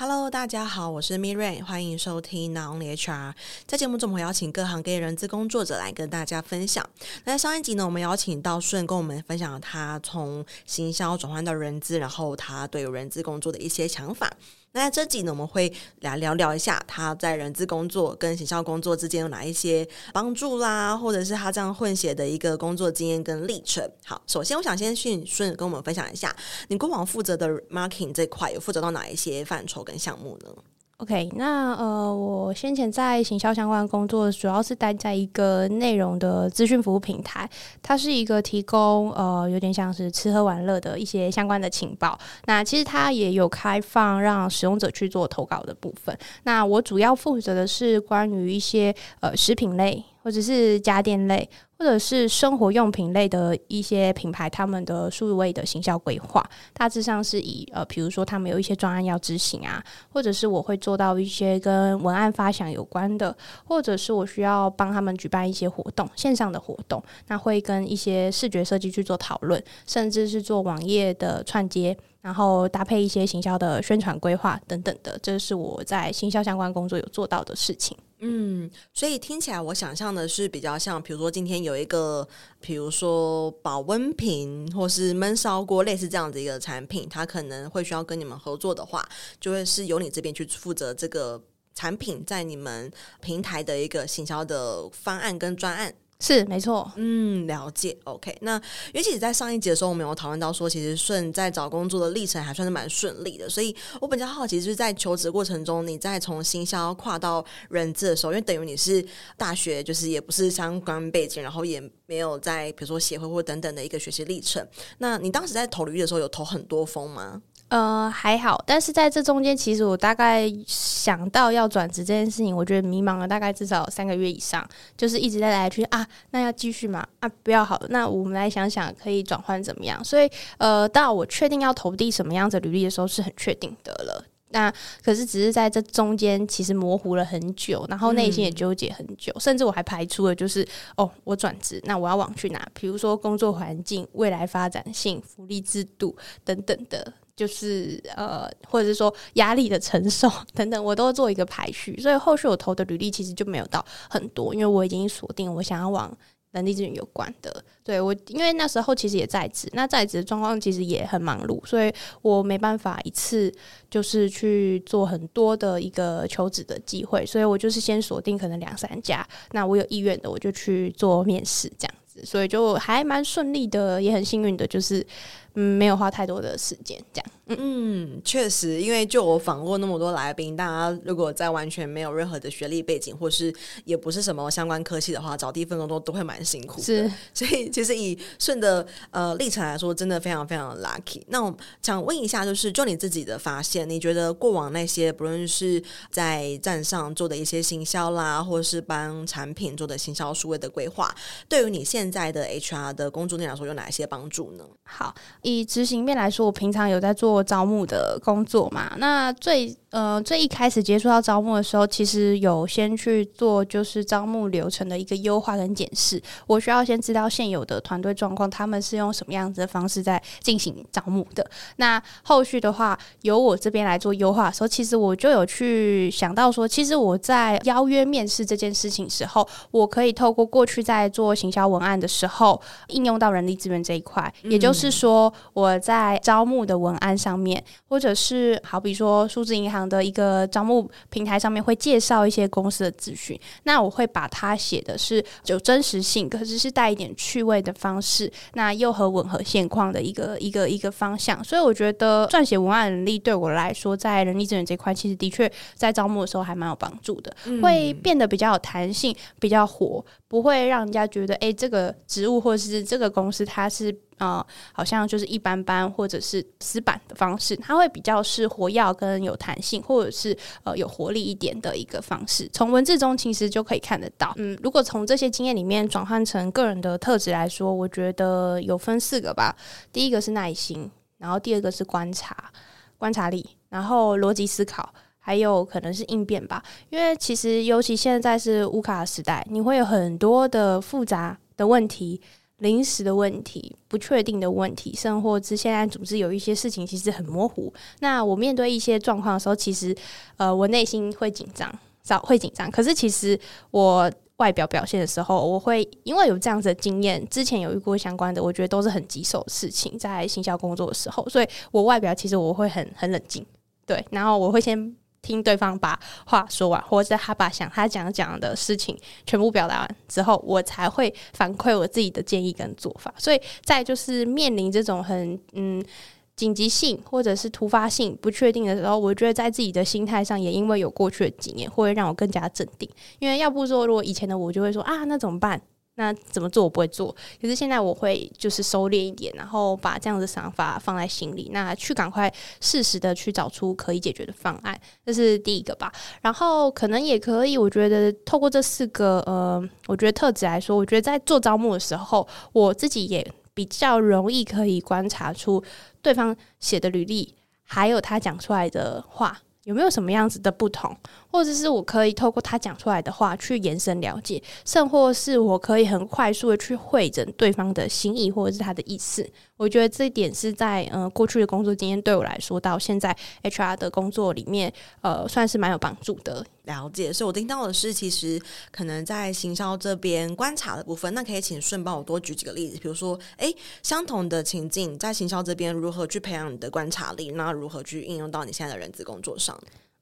Hello，大家好，我是 Miray 欢迎收听 Only HR。在节目中，我们会邀请各行各业人资工作者来跟大家分享。那上一集呢，我们邀请到顺跟我们分享了他从行销转换到人资，然后他对人资工作的一些想法。那在这集呢，我们会来聊聊一下他在人资工作跟行销工作之间有哪一些帮助啦，或者是他这样混血的一个工作经验跟历程。好，首先我想先请顺跟我们分享一下，你过往负责的 marketing 这块有负责到哪一些范畴跟项目呢？OK，那呃，我先前在行销相关工作，主要是待在一个内容的资讯服务平台，它是一个提供呃有点像是吃喝玩乐的一些相关的情报。那其实它也有开放让使用者去做投稿的部分。那我主要负责的是关于一些呃食品类或者是家电类。或者是生活用品类的一些品牌，他们的数位的行销规划，大致上是以呃，比如说他们有一些专案要执行啊，或者是我会做到一些跟文案发想有关的，或者是我需要帮他们举办一些活动，线上的活动，那会跟一些视觉设计去做讨论，甚至是做网页的串接，然后搭配一些行销的宣传规划等等的，这是我在行销相关工作有做到的事情。嗯，所以听起来我想象的是比较像，比如说今天有一个，比如说保温瓶或是焖烧锅类似这样子一个产品，它可能会需要跟你们合作的话，就会是由你这边去负责这个产品在你们平台的一个行销的方案跟专案。是没错，嗯，了解。OK，那尤其是在上一集的时候，我们有讨论到说，其实顺在找工作的历程还算是蛮顺利的。所以我比较好奇，就是在求职过程中，你在从行销跨到人资的时候，因为等于你是大学，就是也不是相关背景，然后也没有在比如说协会或等等的一个学习历程。那你当时在投履历的时候，有投很多封吗？呃，还好，但是在这中间，其实我大概想到要转职这件事情，我觉得迷茫了大概至少三个月以上，就是一直在来去啊，那要继续吗？啊，不要好了，那我们来想想可以转换怎么样。所以，呃，到我确定要投递什么样子履历的时候，是很确定的了。那可是只是在这中间，其实模糊了很久，然后内心也纠结很久，甚至我还排除了就是哦，我转职，那我要往去哪？比如说工作环境、未来发展性、福利制度等等的。就是呃，或者是说压力的承受 等等，我都做一个排序，所以后续我投的履历其实就没有到很多，因为我已经锁定我想要往人力资源有关的。对我，因为那时候其实也在职，那在职的状况其实也很忙碌，所以我没办法一次就是去做很多的一个求职的机会，所以我就是先锁定可能两三家，那我有意愿的我就去做面试这样子，所以就还蛮顺利的，也很幸运的，就是。嗯，没有花太多的时间，这样。嗯，确实，因为就我访过那么多来宾，大家如果在完全没有任何的学历背景，或是也不是什么相关科系的话，找第一份工作都会蛮辛苦的。是，所以其实以顺的呃历程来说，真的非常非常 lucky。那我想问一下，就是就你自己的发现，你觉得过往那些不论是在站上做的一些行销啦，或是帮产品做的行销数位的规划，对于你现在的 HR 的工作内容来说，有哪一些帮助呢？好。以执行面来说，我平常有在做招募的工作嘛。那最呃最一开始接触到招募的时候，其实有先去做就是招募流程的一个优化跟检视。我需要先知道现有的团队状况，他们是用什么样子的方式在进行招募的。那后续的话，由我这边来做优化的时候，其实我就有去想到说，其实我在邀约面试这件事情时候，我可以透过过去在做行销文案的时候，应用到人力资源这一块，也就是说。我在招募的文案上面，或者是好比说数字银行的一个招募平台上面，会介绍一些公司的资讯。那我会把它写的是有真实性，可是是带一点趣味的方式，那又和吻合现况的一个一个一个方向。所以我觉得撰写文案能力对我来说，在人力资源这块，其实的确在招募的时候还蛮有帮助的，会变得比较有弹性，比较活，不会让人家觉得哎、欸，这个职务或者是这个公司它是。啊、呃，好像就是一般般，或者是死板的方式，它会比较是活跃跟有弹性，或者是呃有活力一点的一个方式。从文字中其实就可以看得到。嗯，如果从这些经验里面转换成个人的特质来说，我觉得有分四个吧。第一个是耐心，然后第二个是观察、观察力，然后逻辑思考，还有可能是应变吧。因为其实尤其现在是乌卡时代，你会有很多的复杂的问题。临时的问题、不确定的问题，甚或是现在组织有一些事情其实很模糊。那我面对一些状况的时候，其实呃，我内心会紧张，早会紧张。可是其实我外表表现的时候，我会因为有这样子的经验，之前有遇过相关的，我觉得都是很棘手的事情，在行销工作的时候，所以我外表其实我会很很冷静，对，然后我会先。听对方把话说完，或者他把想他讲讲的事情全部表达完之后，我才会反馈我自己的建议跟做法。所以在就是面临这种很嗯紧急性或者是突发性不确定的时候，我觉得在自己的心态上也因为有过去的经验，会让我更加镇定。因为要不说，如果以前的我就会说啊，那怎么办？那怎么做我不会做，可是现在我会就是收敛一点，然后把这样的想法放在心里，那去赶快适时的去找出可以解决的方案，这是第一个吧。然后可能也可以，我觉得透过这四个呃，我觉得特质来说，我觉得在做招募的时候，我自己也比较容易可以观察出对方写的履历，还有他讲出来的话。有没有什么样子的不同，或者是我可以透过他讲出来的话去延伸了解，甚或是我可以很快速的去会诊对方的心意或者是他的意思。我觉得这一点是在呃过去的工作经验对我来说，到现在 HR 的工作里面，呃，算是蛮有帮助的。了解，所以我听到的是，其实可能在行销这边观察的部分，那可以请顺帮我多举几个例子，比如说，诶，相同的情境，在行销这边如何去培养你的观察力，那如何去应用到你现在的人资工作上？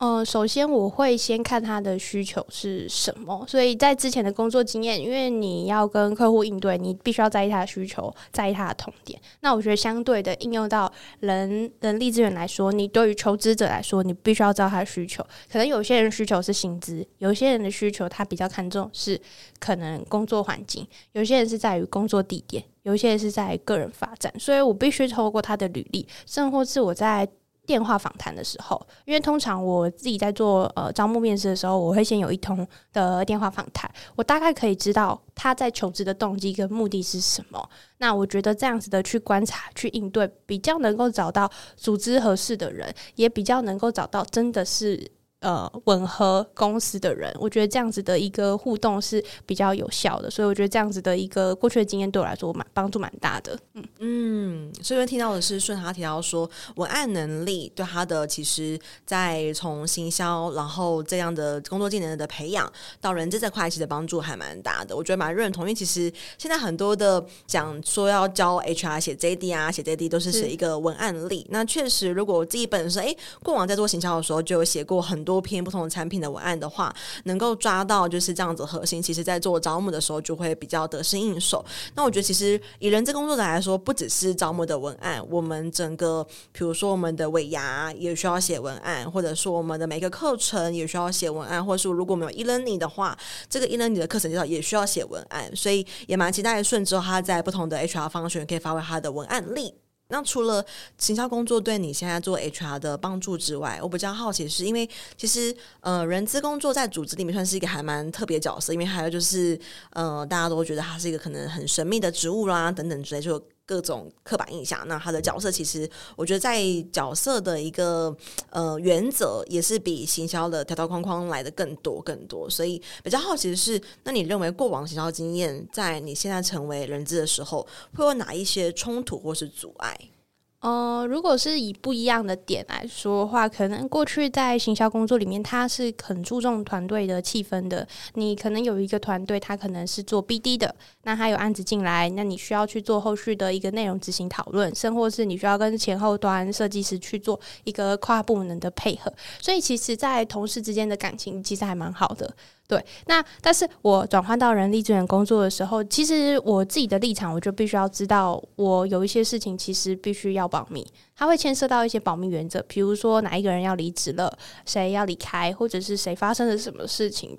呃，首先我会先看他的需求是什么，所以在之前的工作经验，因为你要跟客户应对，你必须要在意他的需求，在意他的痛点。那我觉得相对的应用到人人力资源来说，你对于求职者来说，你必须要知道他的需求。可能有些人需求是薪资，有些人的需求他比较看重是可能工作环境，有些人是在于工作地点，有些人是在个人发展。所以我必须透过他的履历，甚或是我在。电话访谈的时候，因为通常我自己在做呃招募面试的时候，我会先有一通的电话访谈，我大概可以知道他在求职的动机跟目的是什么。那我觉得这样子的去观察、去应对，比较能够找到组织合适的人，也比较能够找到真的是。呃，吻合公司的人，我觉得这样子的一个互动是比较有效的，所以我觉得这样子的一个过去的经验对我来说蛮帮助蛮大的。嗯嗯，所以听到的是顺他提到说，文案能力对他的其实，在从行销然后这样的工作技能的培养到人资这块，其实帮助还蛮大的。我觉得蛮认同，因为其实现在很多的讲说要教 HR 写 JD 啊，写 JD 都是写一个文案力。那确实，如果我自己本身哎，过往在做行销的时候就有写过很多。多篇不同的产品的文案的话，能够抓到就是这样子核心。其实，在做招募的时候，就会比较得心应手。那我觉得，其实以人资工作者来说，不只是招募的文案，我们整个，比如说我们的尾牙也需要写文案，或者说我们的每个课程也需要写文案，或者说如果我们有 e-learning 的话，这个 e-learning 的课程介绍也需要写文案。所以也蛮期待顺之后他在不同的 HR 方选可以发挥他的文案力。那除了行销工作对你现在做 HR 的帮助之外，我比较好奇是，因为其实呃，人资工作在组织里面算是一个还蛮特别角色，因为还有就是呃，大家都觉得它是一个可能很神秘的职务啦，等等之类，就各种刻板印象。那他的角色其实，我觉得在角色的一个呃原则，也是比行销的条条框框来的更多更多。所以比较好奇的是，那你认为过往行销经验，在你现在成为人质的时候，会有哪一些冲突或是阻碍？呃，如果是以不一样的点来说的话，可能过去在行销工作里面，他是很注重团队的气氛的。你可能有一个团队，他可能是做 BD 的，那他有案子进来，那你需要去做后续的一个内容执行讨论，甚或是你需要跟前后端设计师去做一个跨部门的配合。所以，其实，在同事之间的感情其实还蛮好的。对，那但是我转换到人力资源工作的时候，其实我自己的立场，我就必须要知道，我有一些事情其实必须要保密，它会牵涉到一些保密原则，比如说哪一个人要离职了，谁要离开，或者是谁发生了什么事情，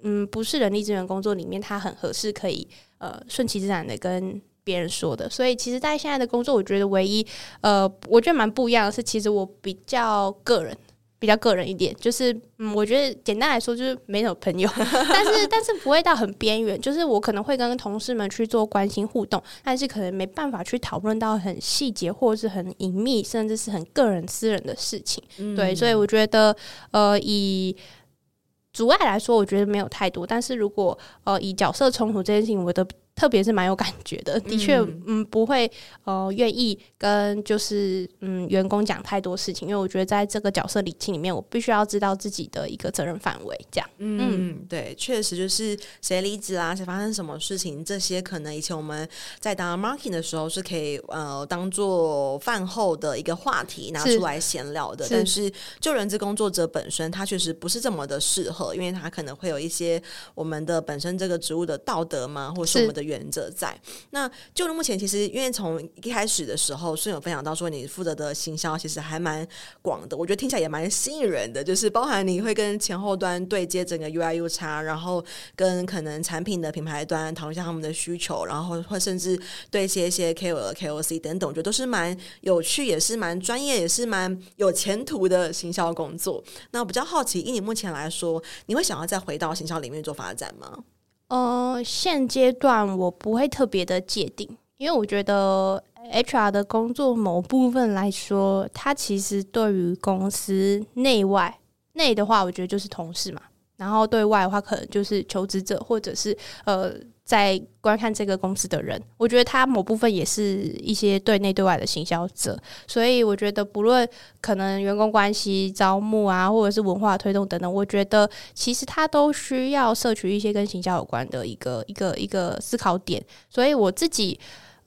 嗯，不是人力资源工作里面，它很合适可以呃顺其自然的跟别人说的。所以，其实，在现在的工作，我觉得唯一呃，我觉得蛮不一样的是，其实我比较个人。比较个人一点，就是嗯，我觉得简单来说就是没有朋友，但是但是不会到很边缘，就是我可能会跟同事们去做关心互动，但是可能没办法去讨论到很细节或者是很隐秘，甚至是很个人私人的事情。嗯、对，所以我觉得呃，以阻碍来说，我觉得没有太多，但是如果呃以角色冲突这件事情，我的特别是蛮有感觉的，的确，嗯，不会呃愿意跟就是嗯员工讲太多事情，因为我觉得在这个角色里里面，我必须要知道自己的一个责任范围，这样。嗯，嗯对，确实就是谁离职啦，谁发生什么事情，这些可能以前我们在当 marketing 的时候是可以呃当做饭后的一个话题拿出来闲聊的，是但是就人资工作者本身，他确实不是这么的适合，因为他可能会有一些我们的本身这个职务的道德嘛，或是我们的。原则在那，就目前其实，因为从一开始的时候，孙有分享到说，你负责的行销其实还蛮广的，我觉得听起来也蛮吸引人的，就是包含你会跟前后端对接整个 UI UX，然后跟可能产品的品牌端讨论一下他们的需求，然后或甚至对接一些 KOL、KOC 等等，我觉得都是蛮有趣，也是蛮专业，也是蛮有前途的行销工作。那我比较好奇，以你目前来说，你会想要再回到行销里面做发展吗？呃，现阶段我不会特别的界定，因为我觉得 HR 的工作某部分来说，它其实对于公司内外内的话，我觉得就是同事嘛，然后对外的话，可能就是求职者或者是呃。在观看这个公司的人，我觉得他某部分也是一些对内对外的行销者，所以我觉得不论可能员工关系、招募啊，或者是文化推动等等，我觉得其实他都需要摄取一些跟行销有关的一个一个一个思考点，所以我自己。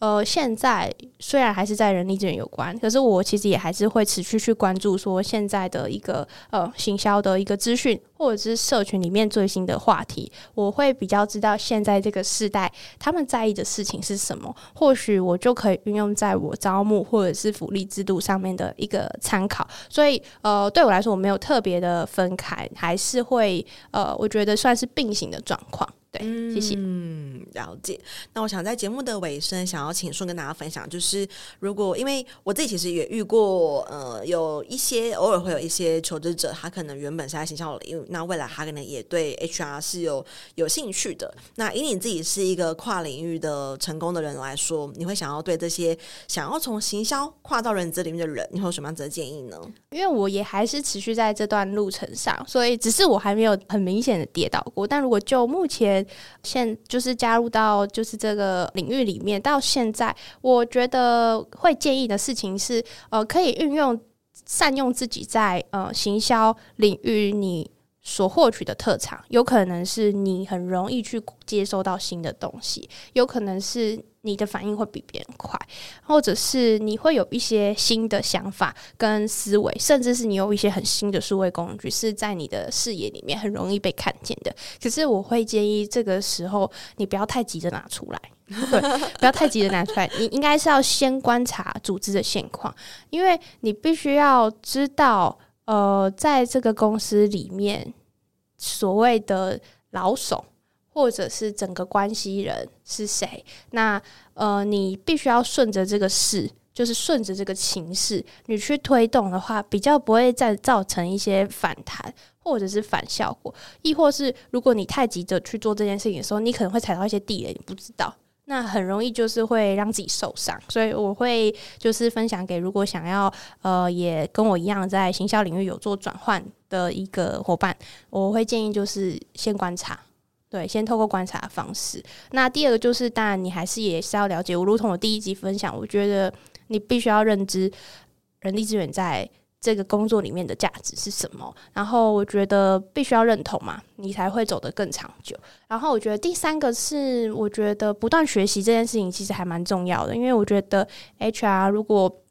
呃，现在虽然还是在人力资源有关，可是我其实也还是会持续去关注说现在的一个呃行销的一个资讯，或者是社群里面最新的话题，我会比较知道现在这个时代他们在意的事情是什么，或许我就可以运用在我招募或者是福利制度上面的一个参考。所以呃，对我来说我没有特别的分开，还是会呃，我觉得算是并行的状况。对，谢谢。嗯，了解。那我想在节目的尾声，想要请顺跟大家分享，就是如果因为我自己其实也遇过，呃，有一些偶尔会有一些求职者，他可能原本是在行销领域，那未来他可能也对 HR 是有有兴趣的。那以你自己是一个跨领域的成功的人来说，你会想要对这些想要从行销跨到人资里面的人，你会有什么样子的建议呢？因为我也还是持续在这段路程上，所以只是我还没有很明显的跌倒过。但如果就目前，现就是加入到就是这个领域里面，到现在，我觉得会建议的事情是，呃，可以运用善用自己在呃行销领域你所获取的特长，有可能是你很容易去接收到新的东西，有可能是。你的反应会比别人快，或者是你会有一些新的想法跟思维，甚至是你有一些很新的数位工具是在你的视野里面很容易被看见的。可是我会建议这个时候你不要太急着拿出来，对，不要太急着拿出来。你应该是要先观察组织的现况，因为你必须要知道，呃，在这个公司里面所谓的老手。或者是整个关系人是谁？那呃，你必须要顺着这个事，就是顺着这个情势，你去推动的话，比较不会再造成一些反弹或者是反效果。亦或是如果你太急着去做这件事情的时候，你可能会踩到一些地雷，你不知道，那很容易就是会让自己受伤。所以我会就是分享给如果想要呃也跟我一样在行销领域有做转换的一个伙伴，我会建议就是先观察。对，先透过观察的方式。那第二个就是，当然你还是也是要了解。我如同我第一集分享，我觉得你必须要认知人力资源在这个工作里面的价值是什么。然后我觉得必须要认同嘛，你才会走得更长久。然后我觉得第三个是，我觉得不断学习这件事情其实还蛮重要的，因为我觉得 HR 如果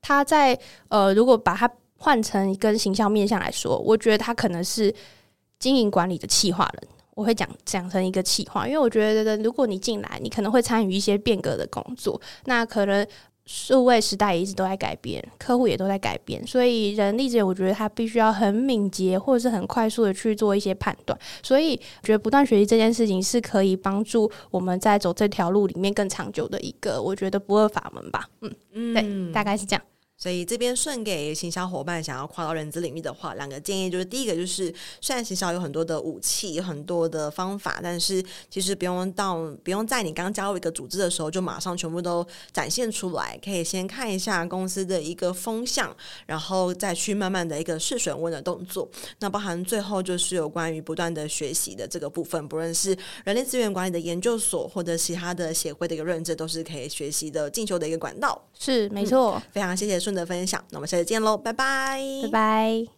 他在呃，如果把它换成跟形象面向来说，我觉得他可能是经营管理的企划人。我会讲讲成一个企划，因为我觉得，如果你进来，你可能会参与一些变革的工作。那可能数位时代也一直都在改变，客户也都在改变，所以人力资源，我觉得他必须要很敏捷，或者是很快速的去做一些判断。所以，觉得不断学习这件事情是可以帮助我们在走这条路里面更长久的一个，我觉得不二法门吧。嗯嗯，对，大概是这样。所以这边顺给行销伙伴想要跨到人资领域的话，两个建议就是：第一个就是，虽然行销有很多的武器，很多的方法，但是其实不用到不用在你刚加入一个组织的时候就马上全部都展现出来，可以先看一下公司的一个风向，然后再去慢慢的一个试水温的动作。那包含最后就是有关于不断的学习的这个部分，不论是人力资源管理的研究所或者其他的协会的一个认证，都是可以学习的进修的一个管道。是没错，非常谢谢。的分享，那我们下次见喽，拜拜，拜拜。